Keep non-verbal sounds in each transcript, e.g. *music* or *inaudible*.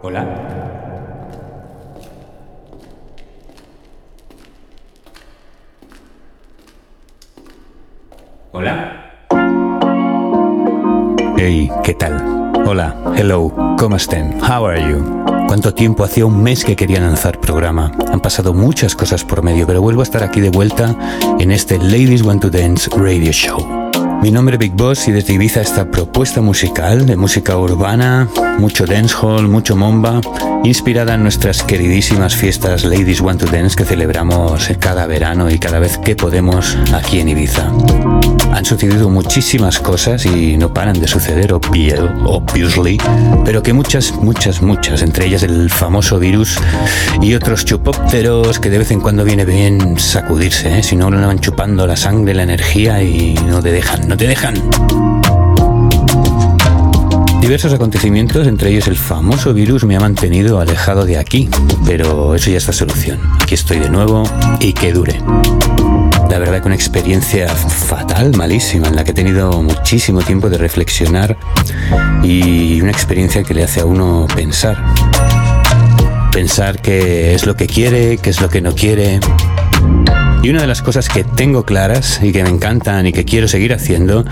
Hola. Hola. Hey, ¿qué tal? Hola, hello, ¿cómo estén? How are you? ¿Cuánto tiempo? Hacía un mes que quería lanzar programa. Han pasado muchas cosas por medio, pero vuelvo a estar aquí de vuelta en este Ladies Want to Dance Radio Show. Mi nombre es Big Boss y desde Ibiza esta propuesta musical de música urbana, mucho dancehall, mucho momba, inspirada en nuestras queridísimas fiestas Ladies Want to Dance que celebramos cada verano y cada vez que podemos aquí en Ibiza. Han sucedido muchísimas cosas y no paran de suceder, obviously, pero que muchas, muchas, muchas, entre ellas el famoso virus y otros chupópteros que de vez en cuando viene bien sacudirse, ¿eh? si no, lo van chupando la sangre, la energía y no te dejan no te dejan. Diversos acontecimientos, entre ellos el famoso virus, me ha mantenido alejado de aquí, pero eso ya está solución. Aquí estoy de nuevo y que dure. La verdad que una experiencia fatal, malísima, en la que he tenido muchísimo tiempo de reflexionar y una experiencia que le hace a uno pensar. Pensar qué es lo que quiere, qué es lo que no quiere, y una de las cosas que tengo claras y que me encantan y que quiero seguir haciendo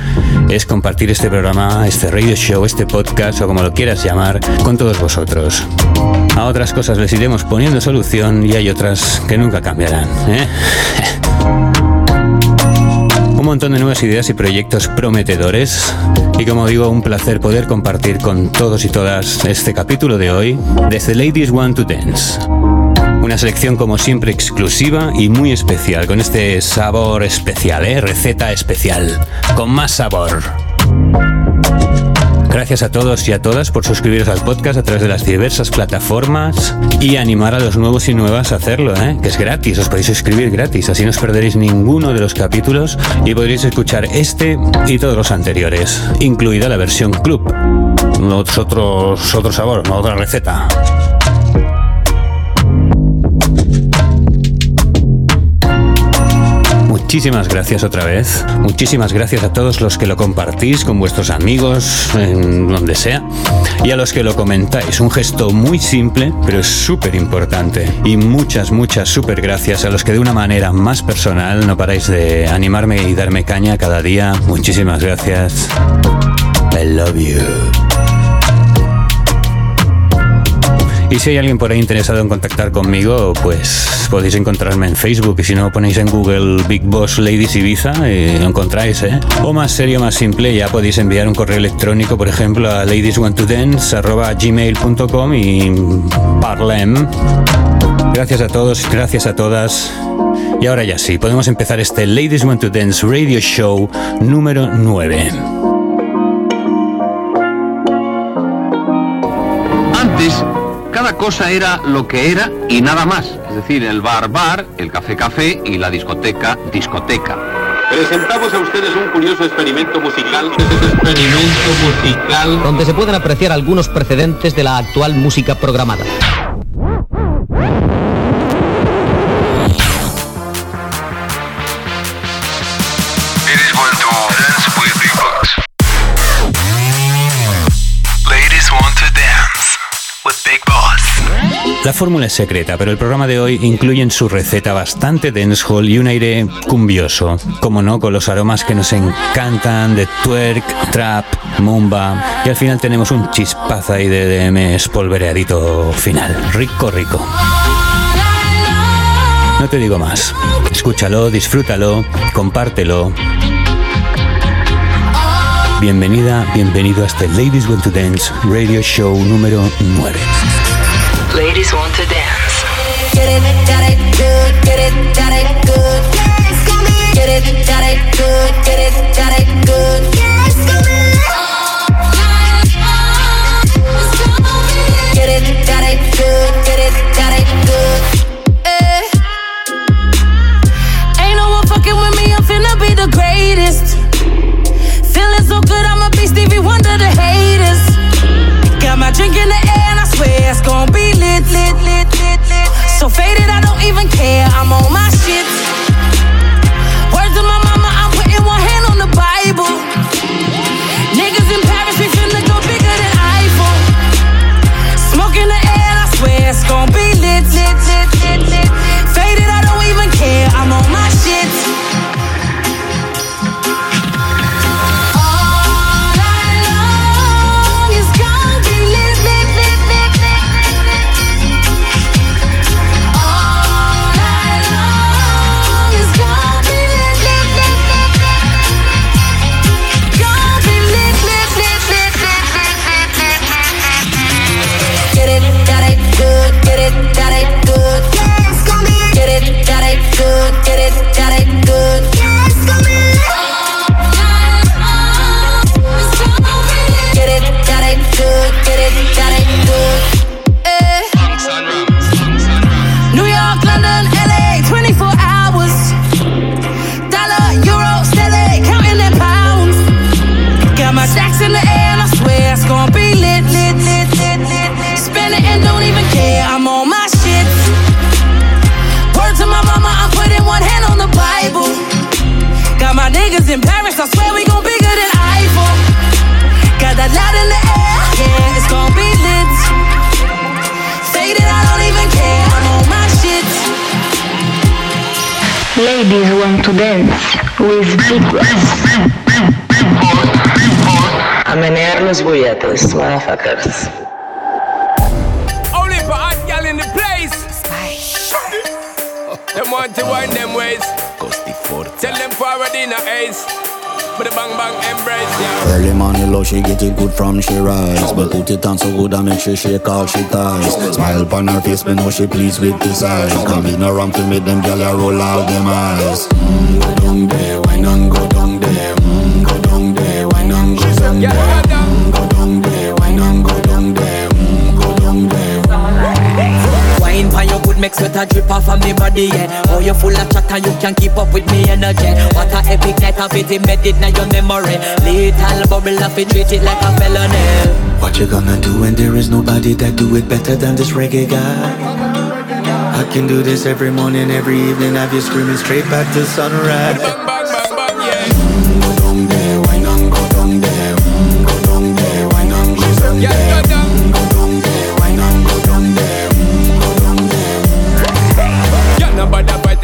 es compartir este programa, este radio show, este podcast o como lo quieras llamar, con todos vosotros. A otras cosas les iremos poniendo solución y hay otras que nunca cambiarán. ¿eh? *laughs* un montón de nuevas ideas y proyectos prometedores. Y como digo, un placer poder compartir con todos y todas este capítulo de hoy de The Ladies Want to Dance. Una selección como siempre exclusiva y muy especial, con este sabor especial, ¿eh? receta especial, con más sabor. Gracias a todos y a todas por suscribiros al podcast a través de las diversas plataformas y animar a los nuevos y nuevas a hacerlo, ¿eh? que es gratis, os podéis suscribir gratis, así no os perderéis ninguno de los capítulos y podréis escuchar este y todos los anteriores, incluida la versión club. Otros, otro sabor, otra receta. Muchísimas gracias otra vez. Muchísimas gracias a todos los que lo compartís con vuestros amigos, donde sea. Y a los que lo comentáis. Un gesto muy simple, pero es súper importante. Y muchas, muchas súper gracias a los que de una manera más personal no paráis de animarme y darme caña cada día. Muchísimas gracias. I love you. Y si hay alguien por ahí interesado en contactar conmigo, pues podéis encontrarme en Facebook y si no ponéis en Google Big Boss Ladies Ibiza y lo encontráis, ¿eh? O más serio, más simple, ya podéis enviar un correo electrónico, por ejemplo, a ladieswantodance.gmail.com y parlem. Gracias a todos, gracias a todas. Y ahora ya sí, podemos empezar este Ladies Want to Dance Radio Show número 9. Antes cosa era lo que era y nada más. Es decir, el bar bar, el café café y la discoteca discoteca. Presentamos a ustedes un curioso experimento musical. experimento musical. Donde se pueden apreciar algunos precedentes de la actual música programada. La fórmula es secreta, pero el programa de hoy incluye en su receta bastante dancehall y un aire cumbioso, como no, con los aromas que nos encantan de twerk, trap, mumba, y al final tenemos un chispazo ahí de DM espolvoreadito final. Rico, rico. No te digo más. Escúchalo, disfrútalo, compártelo. Bienvenida, bienvenido a este Ladies Want to Dance Radio Show número 9. Ladies want to dance. Get it, got it, good. Get it, got it, good. Get it, got it, good. Get it, got it, good. So faded, I don't even care. I'm on my shit. Dance with big A menear los bulletes, motherfuckers. Only for hot gal in the place. Them want to wind them ways. Cost before Tell them forward in a ace. But the bang bang embrace, yeah. Early morning low, she get it good from she rise. But put it on so good I make she shake all she ties. Smile upon her face, me know she pleased with this eyes. Come Coming around to make them gyal roll out them eyes. Mm, go down there, why not go down a drip off of me body, yeah Oh, you full of chatter, you can keep up with me energy What a epic night of it embedded in your memory Little bubble of it, treat it like a felony What you gonna do when there is nobody that do it better than this reggae guy? I can do this every morning, every evening, have you screaming straight back to sunrise.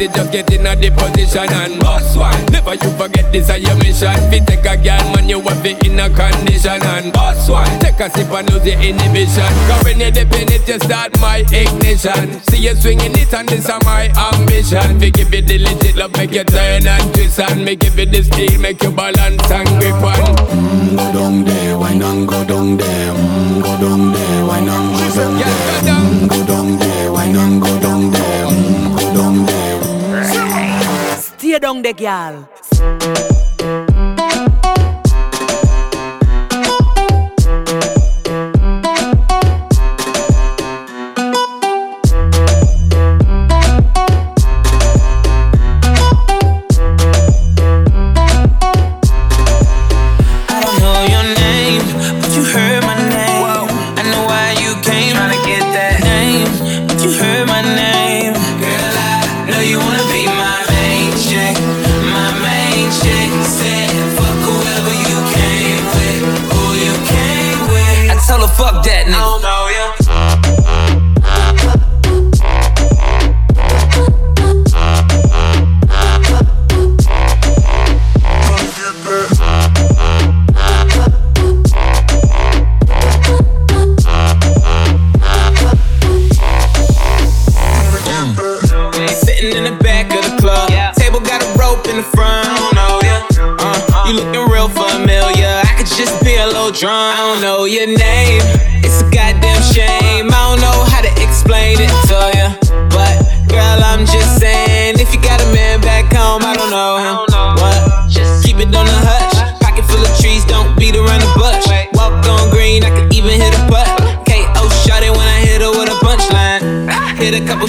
It, just get in a the position and boss one. Never you forget this is your mission. Fi take a girl, man, you have it in a condition and boss one. Take a sip and lose your inhibition. Cause when you dip in it, you start my ignition. See you swinging it and this is my ambition. Fi give it the legit love, make you turn and twist and me give it the steel, make you balance and grip on. Mm, go down there, why not go down there? Mm, go down there, why not Stay down the girl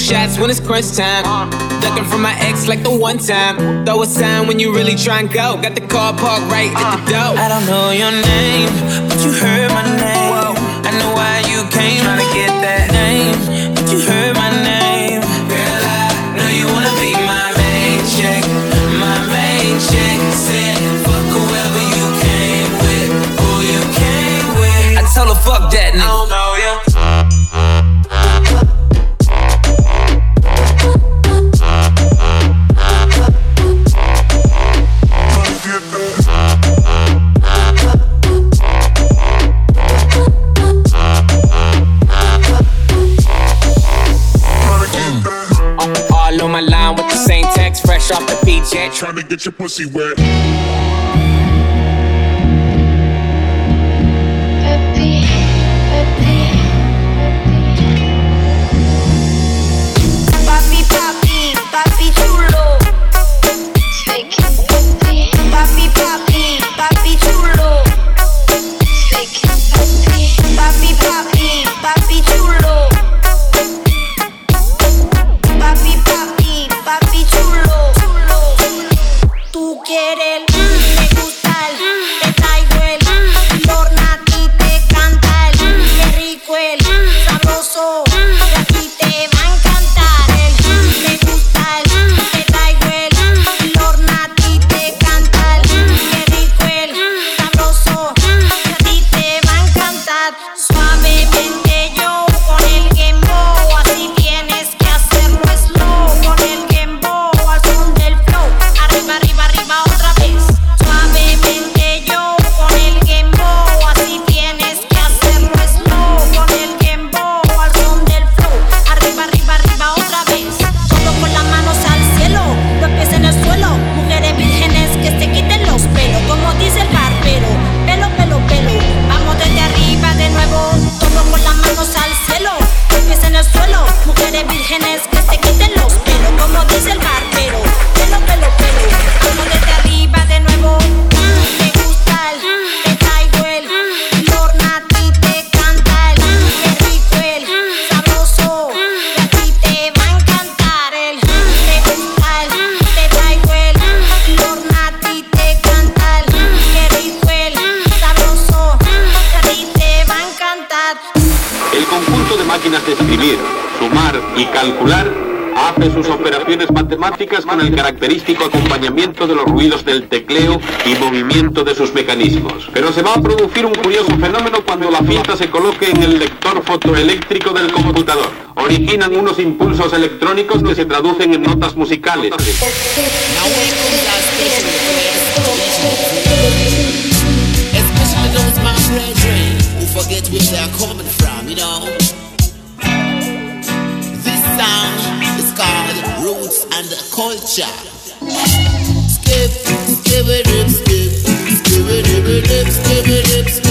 shots when it's crunch time. Ducking from my ex like the one time. Throw a sign when you really try and go. Got the car parked right at the door. I don't know your name, but you heard my name. I know why you came. trying to get that name, but you heard my name. Girl, I know you wanna be my main chick, my main chick. Said fuck whoever you came with, who you came with. I told her fuck that nigga. I don't know ya. PJ. Trying to get your pussy wet. El característico acompañamiento de los ruidos del tecleo y movimiento de sus mecanismos. Pero se va a producir un curioso fenómeno cuando la cinta se coloque en el lector fotoeléctrico del computador. Originan unos impulsos electrónicos que se traducen en notas musicales. Culture. Skip, skip it, skip, skip it, dip, it, skip it, skip, skip.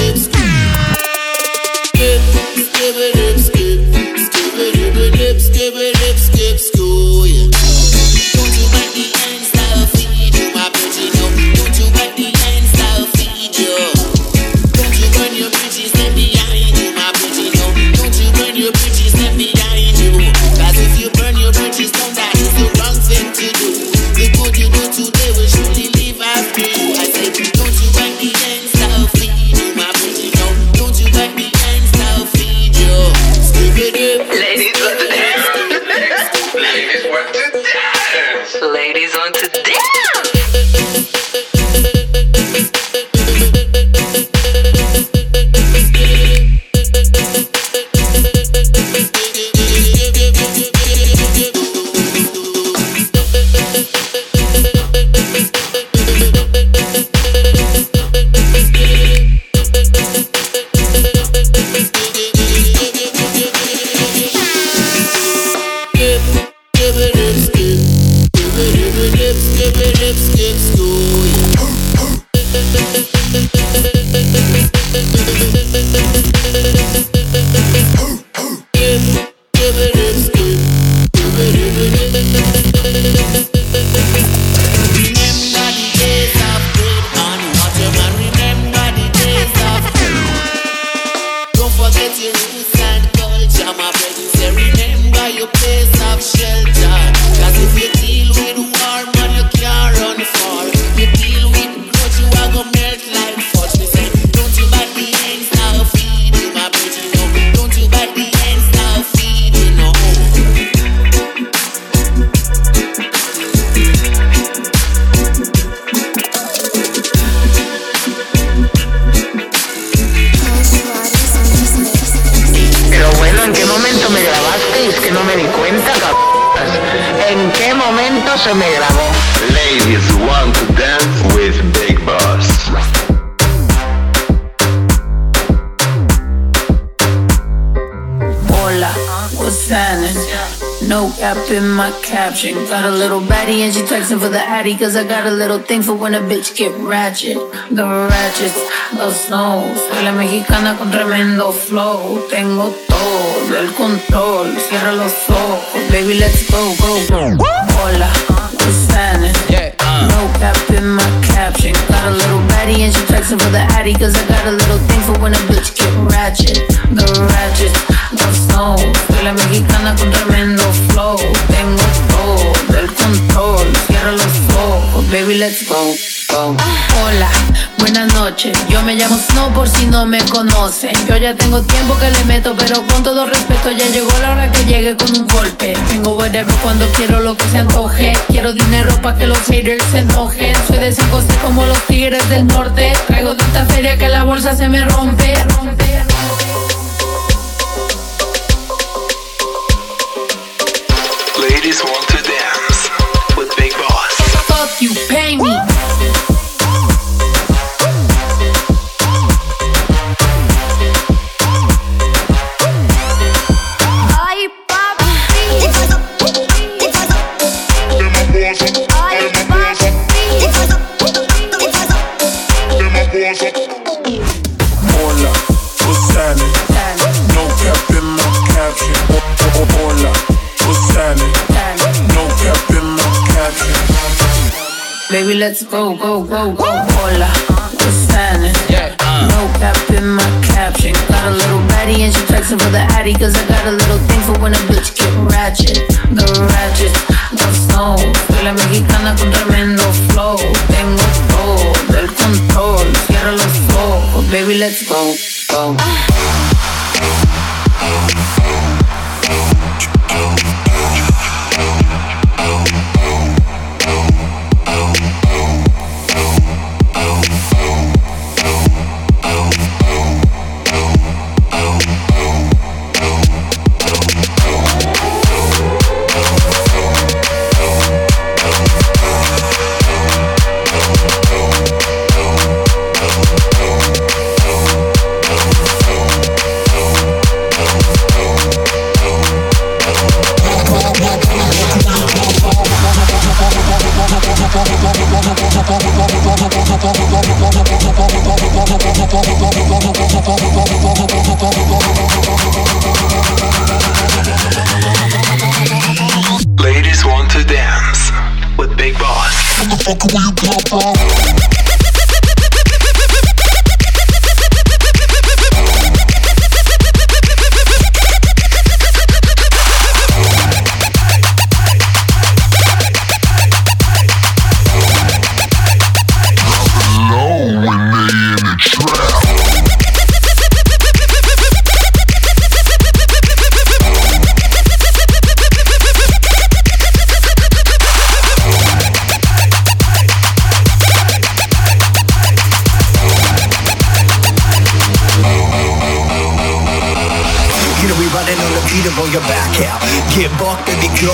Caption. Got a little baddie and she texting for the addy. Cause I got a little thing for when a bitch get ratchet. The ratchets, los snows. Soy la mexicana con tremendo flow. Tengo todo el control. Cierra los ojos, baby, let's go, go, go. Hola, llamo Snow por si no me conocen. Yo ya tengo tiempo que le meto, pero con todo respeto ya llegó la hora que llegue con un golpe. Tengo whatever cuando quiero lo que se antoje. Quiero dinero pa' que los haters se enojen. Soy de San José como los tigres del norte. Traigo tanta feria que la bolsa se me rompe. rompe. Let's go, go, go, go. Hola, what's happening? No cap in my caption. Got a little baddie and she texting for the addy. Cause I got a little thing for when a bitch get ratchet. The ratchet, los snow. Soy la mexicana con tremendo flow. Tengo todo el control. Cierra los ojos, baby, let's go, go. Ah.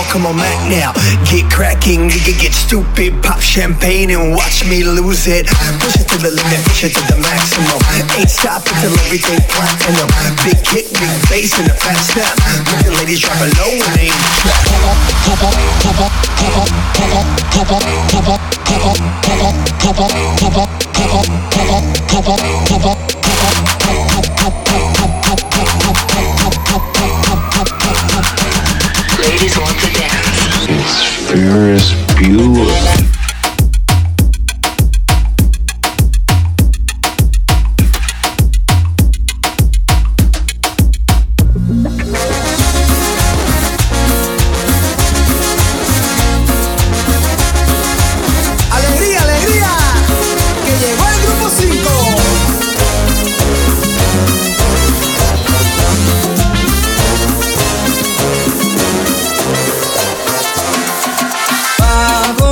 Come on back now. Get cracking, can get stupid. Pop champagne and watch me lose it. Push it to the limit, push it to the maximum. Ain't stopping till everything platinum. Big kick, big bass, and a fat step. Make the ladies drop low and they Ladies want to dance. It's Ferris Bueller.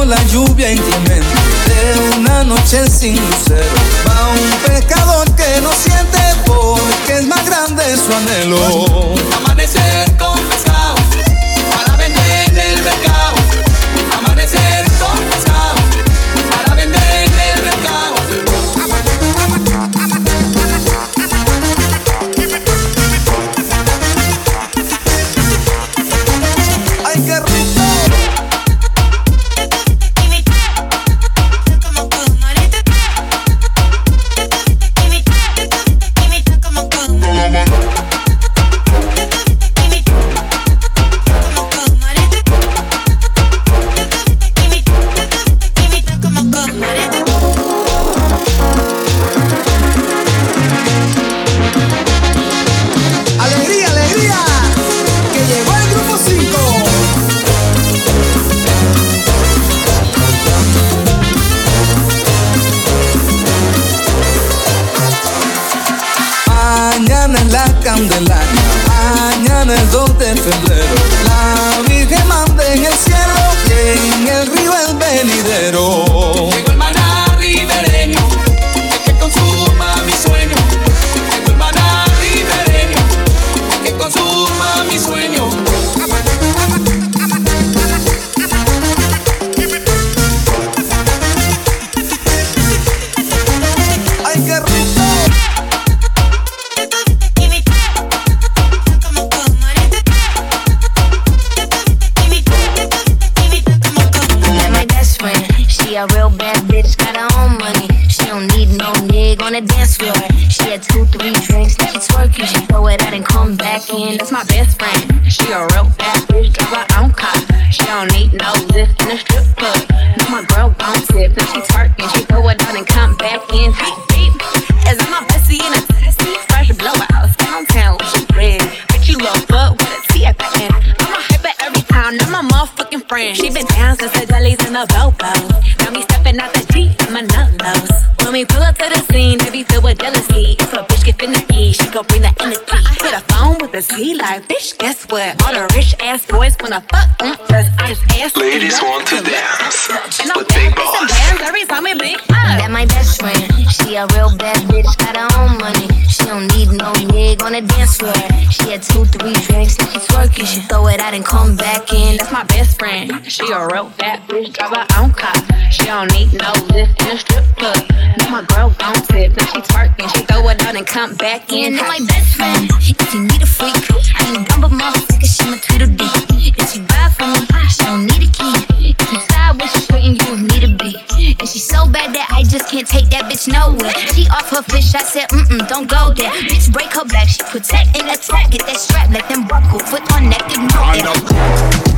La lluvia inclemente de una noche sin lucero Va un pecador que no siente porque es más grande su anhelo. Amanecer con pescado come back in. That's my best friend. If you need a freak, I ain't dumb but motherfucker, she my Tweedledee. If you ride for me, she don't need a key. If you side with she straighten you with me to be. And she's so bad that I just can't take that bitch nowhere. She off her fish, I said, mm mm, don't go there. Bitch, break her back, she protect and attack. Get that strap, let them buckle, foot on neck, ignore it.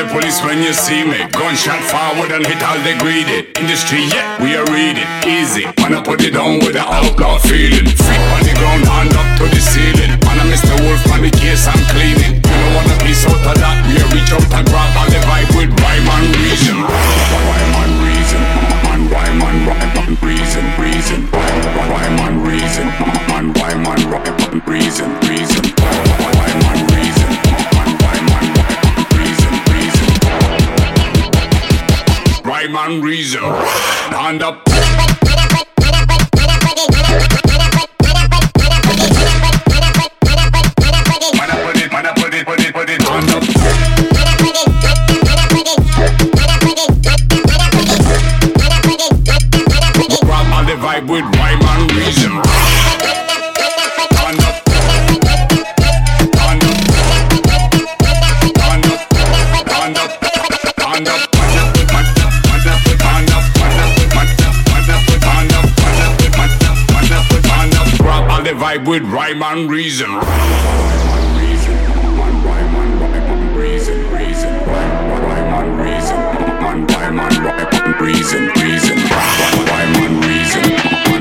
The police when you see me. Gunshot forward and hit all the greedy. Industry, yeah, we are reading. Easy. Wanna put it on with an outlaw feeling. Feet on the ground, hand up to the ceiling. Man, I Mr. Wolf on the case, I'm cleaning. You don't wanna piece out of that. We reach out and grab all the vibe with rhyme and reason. Rhyme and reason. Man, rhyme and rhyme reason, reason. Rhyme and reason. Man, rhyme rhyme and reason, reason. Rhyme and reason. Hand up. Vibe with rhyme and reason. Reason, reason, reason, man,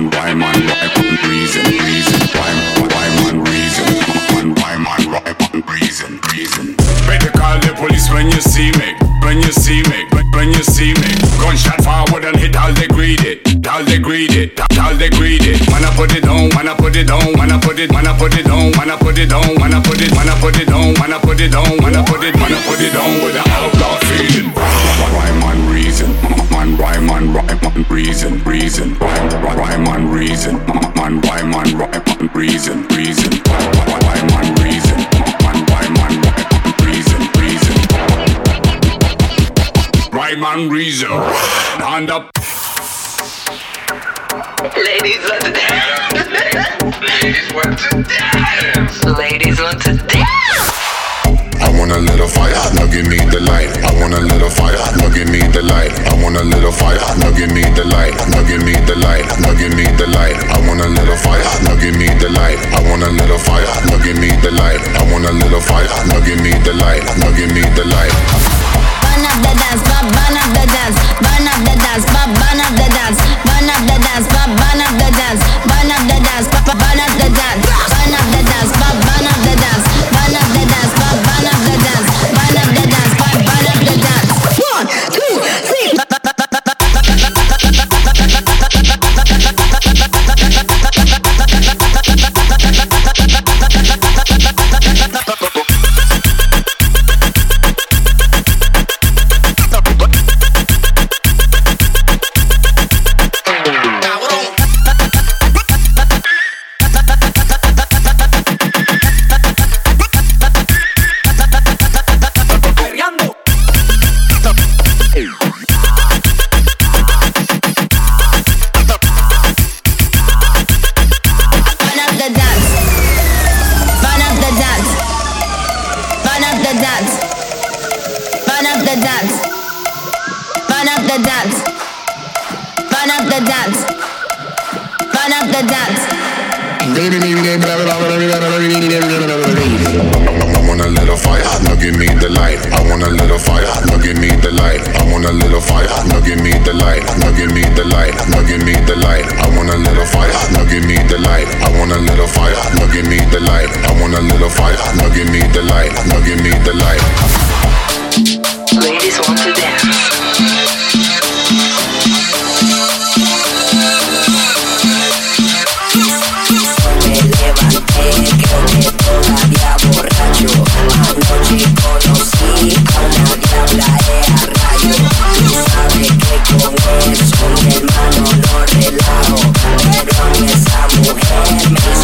rhyme and rhyme and reason, reason, reason, man, rhyme and rhyme and reason, reason. Better call the police when you see me, when you see me, when you see me. Gunshot forward and hit all the greedy, all the greedy, all the greedy. Put it on, I put it on, I put it, I put it on, I put it on, I put it, I put it on, I put it on, I put it, man, I put it on with an outlaw feeling. Rhyme and reason, man, rhyme and rhyme and reason, reason, rhyme, and reason, man, rhyme and rhyme and reason, reason, rhyme and reason, man, rhyme and reason, reason, rhyme reason. Hand up. Ladies want to dance. Ladies want to dance. Ladies want to dance. I want a little fire, now give me the light. I want a little fire, now give me the light. I want a little fire, now give me the light. Now give me the light, now give me the light. I want a little fire, now give me the light. I want a little fire, now give me the light. I want a little fire, now give me the light. Now give me the light. Burn up the dance, burn burn up the dance, burn up the dance, burn burn up the dance, burn up the dance, burn up the dance, burn up the dance, I want a little fire, now give me the light. I want a little fire, now give me the light. I want a little fire, now give me the light. Now give me the light, now give me the light. I want a little fire, now give me the light. I want a little fire, now give me the light. I want a little fire, now give me the light. Now give me the light. Ladies want to dance. Mujer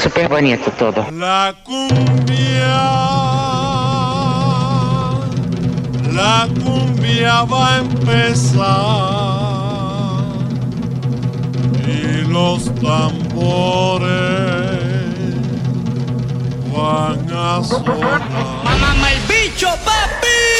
súper bonito todo. La cumbia, la cumbia va a empezar y los tambores van a sonar. ¡Mamá, el bicho, papi!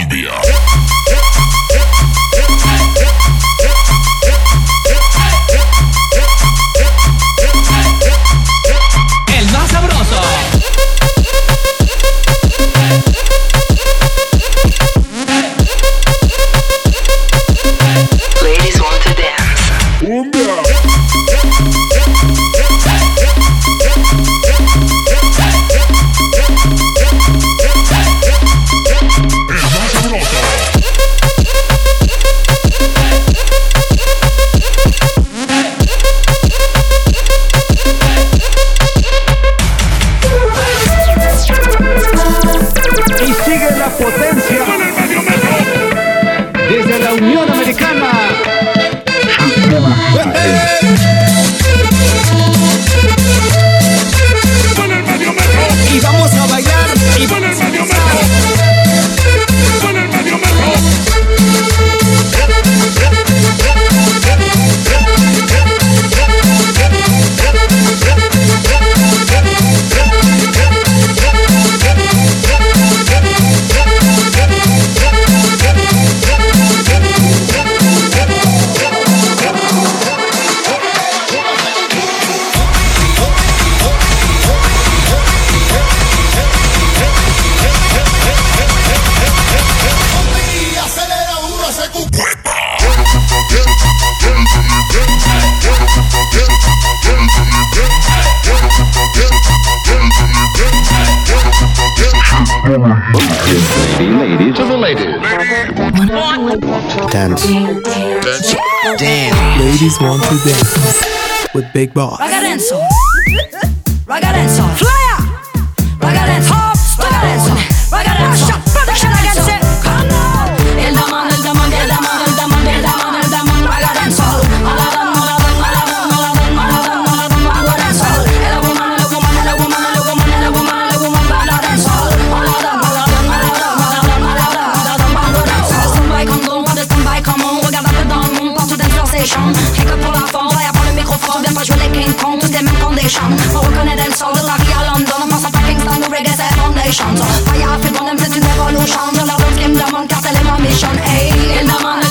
India. dance. Dance. Dance. Ladies want to dance with Big Boss. Ragarenzo. Ragarenzo. Fly out. nation Orkar är den som vill tagga London. Och massa fucking slang och reggae är on nation Så paja för bollen för sin evolution Rulla runt skrämda man kastar lämnar mission. Ey, illa man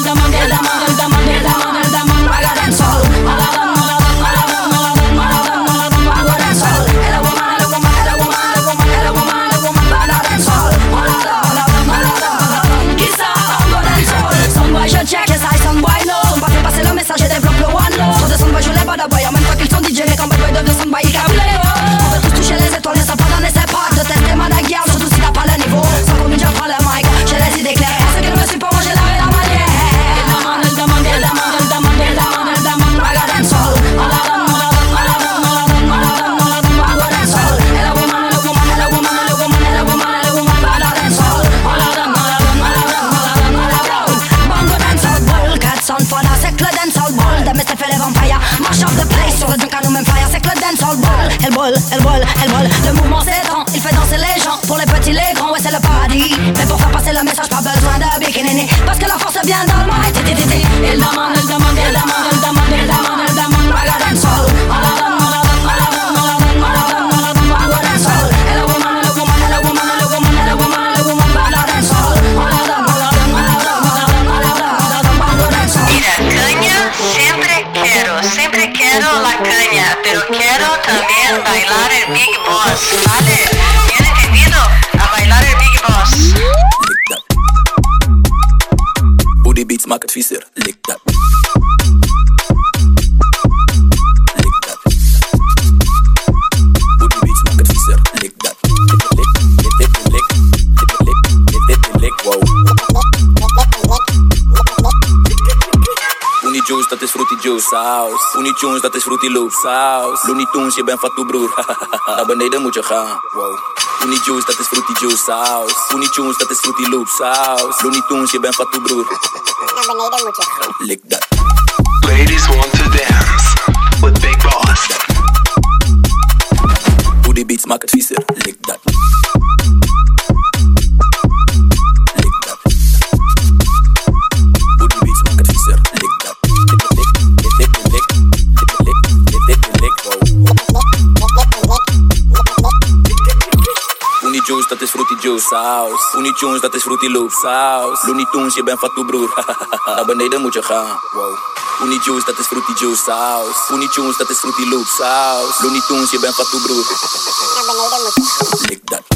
juice house. Looney Tunes, dat is Fruity Loops house. Looney Tunes, je bent van toe broer. *laughs* Naar beneden moet je gaan. Wow. Looney Juice, dat is Fruity Juice house. Looney Tunes, dat is Fruity Loops house. Looney Tunes, je bent van toe broer. *laughs* Naar beneden moet je gaan. Dat. Ladies want to dance with Big Boss. saus. Looney dat is Fruity Loop saus. Looney Tunes, je bent fatu *laughs* broer. Naar beneden moet je gaan. Wow. Looney Juice, dat is Fruity Juice saus. Looney dat is Fruity Loop saus. Looney Tunes, je bent fatu broer. Naar beneden moet je gaan. Lik dat.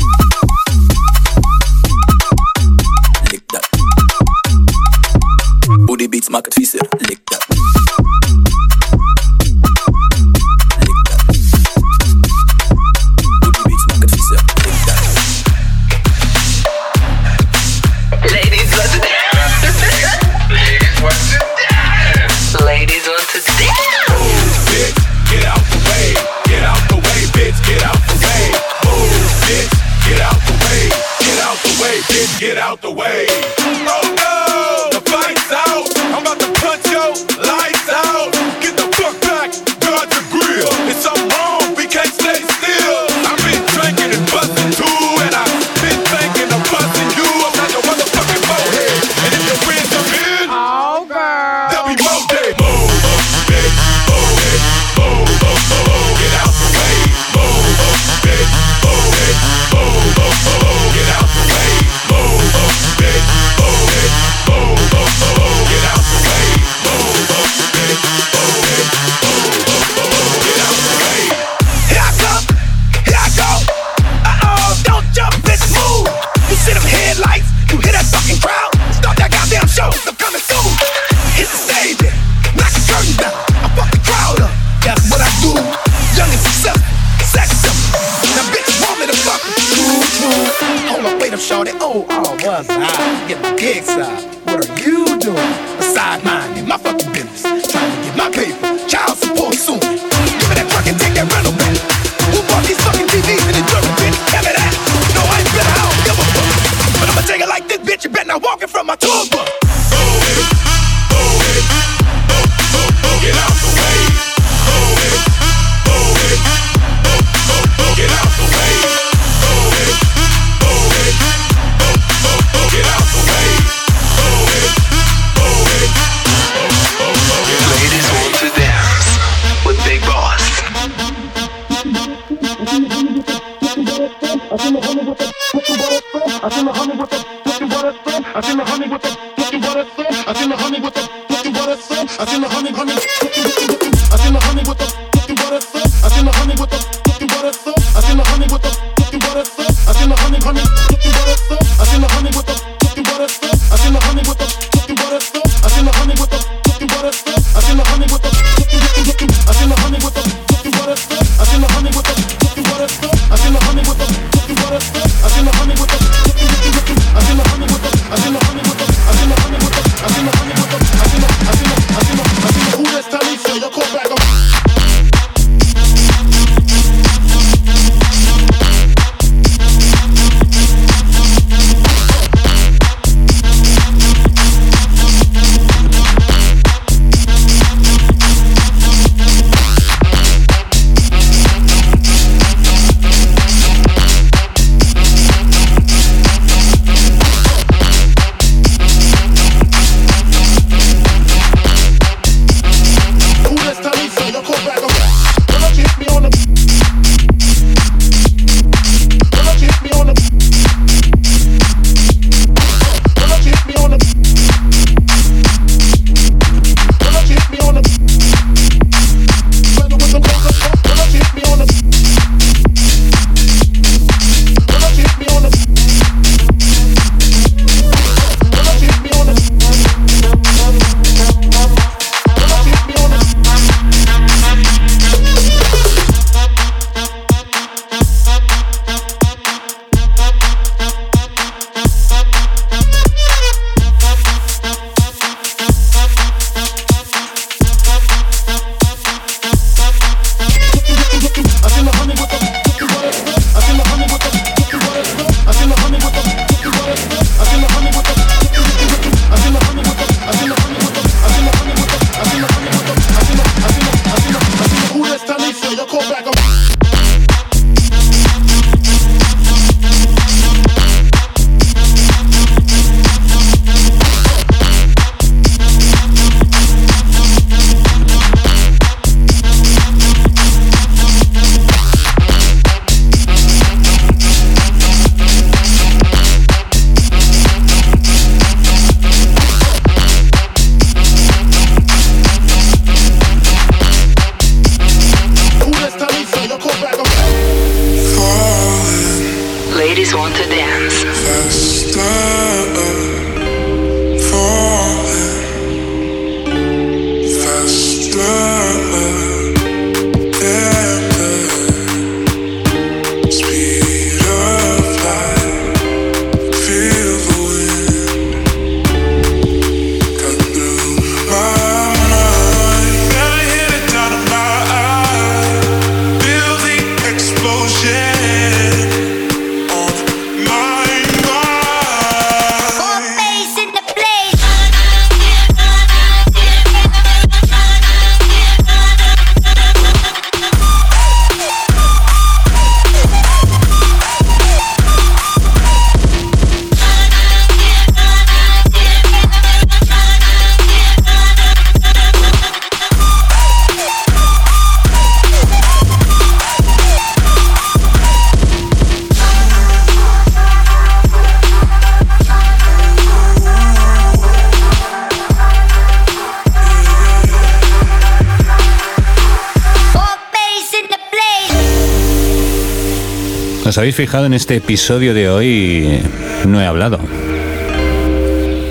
¿Os habéis fijado en este episodio de hoy? No he hablado.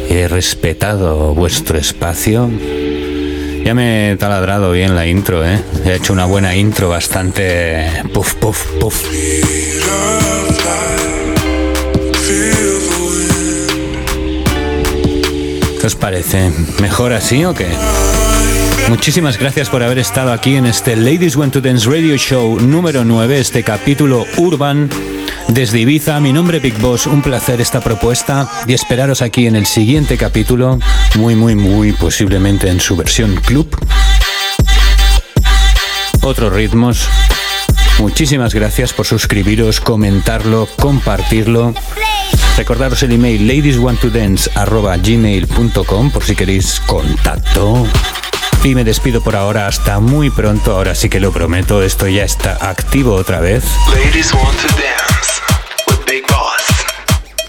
He respetado vuestro espacio. Ya me he taladrado bien la intro, ¿eh? He hecho una buena intro bastante... Puf, puf, puf. ¿Qué os parece? ¿Mejor así o qué? Muchísimas gracias por haber estado aquí en este Ladies Went to Dance Radio Show número 9, este capítulo Urban desde Ibiza. Mi nombre es Big Boss, un placer esta propuesta y esperaros aquí en el siguiente capítulo, muy, muy, muy posiblemente en su versión club. Otros ritmos. Muchísimas gracias por suscribiros, comentarlo, compartirlo. Recordaros el email ladieswantodance.gmail.com por si queréis contacto y me despido por ahora hasta muy pronto. Ahora sí que lo prometo, esto ya está activo otra vez.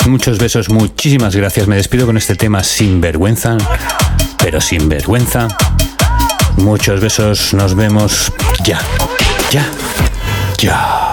Muchos besos, muchísimas gracias. Me despido con este tema sin vergüenza, pero sin vergüenza. Muchos besos, nos vemos ya, ya, ya.